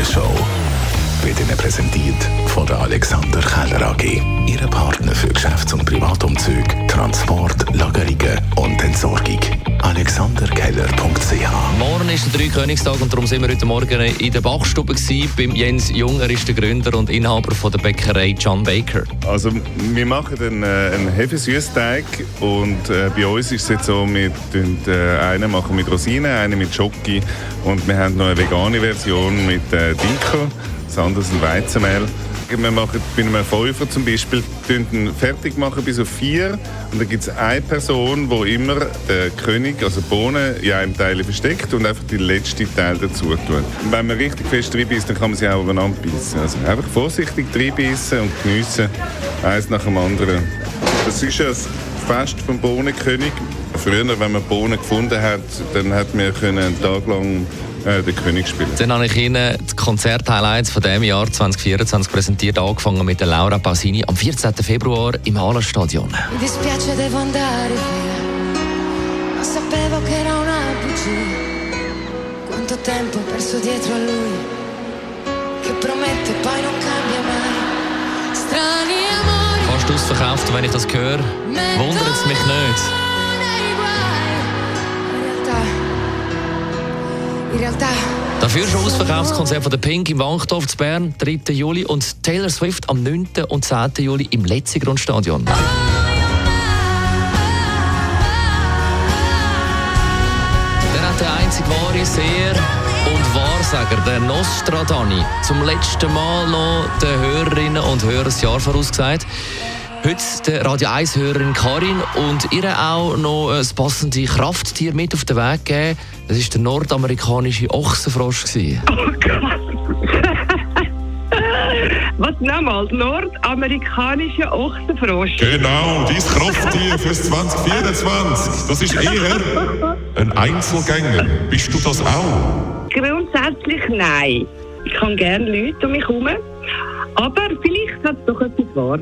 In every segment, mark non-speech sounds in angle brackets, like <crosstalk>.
Morgenshow wird Ihnen präsentiert von der Alexander Keller AG. Ihre Partner für Geschäfts- und Privatumzüge, Transport, Lagerungen und Entsorgung. Ist der Dreikönigstag und darum sind wir heute Morgen in der Bachstube gewesen. Beim Jens Junger ist der Gründer und Inhaber von der Bäckerei John Baker. Also wir machen einen, äh, einen Hefesüßteig und äh, bei uns ist es jetzt so, wir tun, äh, einen machen mit Rosinen, einen mit Schoki und wir haben noch eine vegane Version mit äh, Dinkel, das andere ist ein Weizenmehl. Wir machen bei einem Fünfer zum Beispiel den fertig machen bis auf vier und dann gibt es eine Person, die immer den König, also Bohnen, in einem Teil versteckt und einfach den letzten Teil dazu tut. Und wenn man richtig fest reinbeißt, dann kann man sie auch übereinander beißen. Also einfach vorsichtig reinbeißen und geniessen, eins nach dem anderen. Das ist ein Fest vom Bohnenkönig. Früher, wenn man Bohnen gefunden hat, dann hat man einen Tag lang äh, den König spielen. Dann habe ich Ihnen die Konzert-Highlights von diesem Jahr 2024 präsentiert, angefangen mit der Laura Pausini am 14. Februar im bugia. Quanto tempo perso dietro a lui, che promette poi non cambia mai. Strani amori. Fast ausverkauft, wenn ich das höre. Wundert es mich nicht. Realtà, Dafür schon ausverkauftes Konzert von der Pink im Wankdorf zu Bern, 3. Juli und Taylor Swift am 9. und 10. Juli im Letzigrundstadion. Dann hat der einzig wahre Seher und Wahrsager, der Nostradani, zum letzten Mal noch den Hörerinnen und Hörern das Jahr vorausgesagt. Heute der Radio 1-Hörerin Karin und ihr auch noch ein passendes Krafttier mit auf den Weg gegeben. Das war der nordamerikanische Ochsenfrosch. gewesen. Oh Gott. <laughs> Was nochmal? Nordamerikanische Ochsenfrosch. Genau, dies Krafttier fürs 2024. Das ist eher ein Einzelgänger. Bist du das auch? Grundsätzlich nein. Ich kann gerne Leute um mich herum. Aber vielleicht hat es doch etwas wahr.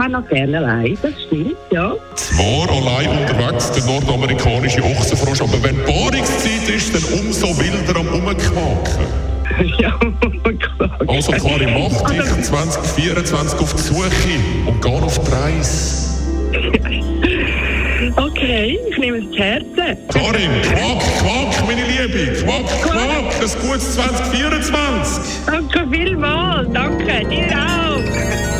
Auch noch gerne allein. Das stimmt, ja. Zwar allein unterwegs, der nordamerikanische Ochsenfrosch, aber wenn Paarungszeit ist, dann umso wilder am Umquaken. <laughs> ja, klar. Also Klari, mach dich 2024 auf die Suche und geh auf die Reise. <laughs> Okay, ich nehme es zu Herzen. Karin, quack, quack, meine Liebe, quack, quack, ein gutes 2024. Danke vielmals. Danke, dir auch.